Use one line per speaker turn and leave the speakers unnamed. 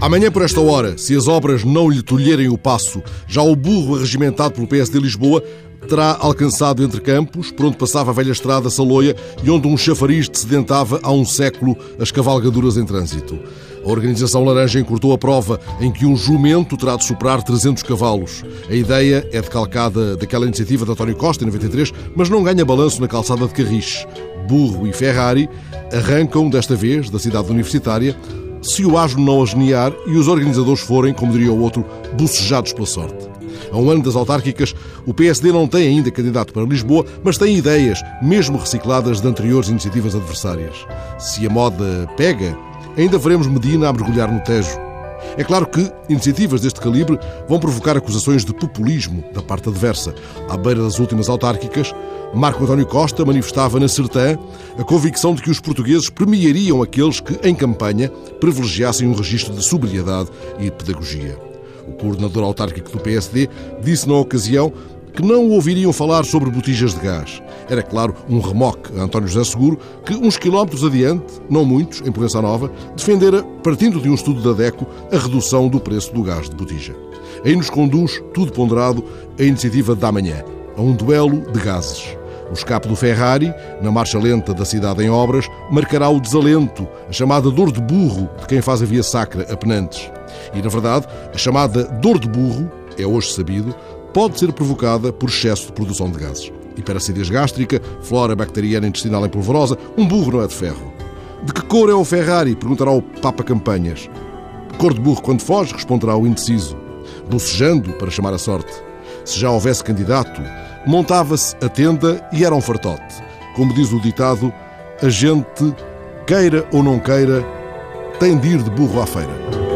Amanhã, por esta hora, se as obras não lhe tolherem o passo, já o burro arregimentado pelo PSD Lisboa terá alcançado entre campos, por onde passava a velha estrada Saloia e onde um chafariz sedentava há um século as cavalgaduras em trânsito. A organização Laranja encurtou a prova em que um jumento terá de superar 300 cavalos. A ideia é decalcada daquela iniciativa de António Costa, em 93, mas não ganha balanço na calçada de Carris. Burro e Ferrari arrancam, desta vez, da cidade universitária, se o asno não ageniar e os organizadores forem, como diria o outro, bocejados pela sorte. A um ano das autárquicas, o PSD não tem ainda candidato para Lisboa, mas tem ideias, mesmo recicladas de anteriores iniciativas adversárias. Se a moda pega, ainda veremos Medina a mergulhar no Tejo. É claro que iniciativas deste calibre vão provocar acusações de populismo da parte adversa. À beira das últimas autárquicas, Marco António Costa manifestava na Sertã a convicção de que os portugueses premiariam aqueles que, em campanha, privilegiassem um registro de sobriedade e pedagogia. O coordenador autárquico do PSD disse na ocasião que não ouviriam falar sobre botijas de gás. Era, claro, um remoque a António José Seguro, que uns quilómetros adiante, não muitos, em Provença Nova, defendera, partindo de um estudo da DECO, a redução do preço do gás de botija. Aí nos conduz, tudo ponderado, a iniciativa da manhã, a um duelo de gases. O escape do Ferrari, na marcha lenta da cidade em obras, marcará o desalento, a chamada dor de burro de quem faz a via sacra a Penantes. E, na verdade, a chamada dor de burro, é hoje sabido, pode ser provocada por excesso de produção de gases. Hiperacidez gástrica, flora bacteriana intestinal em polvorosa, um burro não é de ferro. De que cor é o Ferrari? perguntará o Papa Campanhas. Cor de burro quando foge, responderá o indeciso. Bocejando para chamar a sorte. Se já houvesse candidato, montava-se a tenda e era um fartote. Como diz o ditado, a gente, queira ou não queira, tem de ir de burro à feira.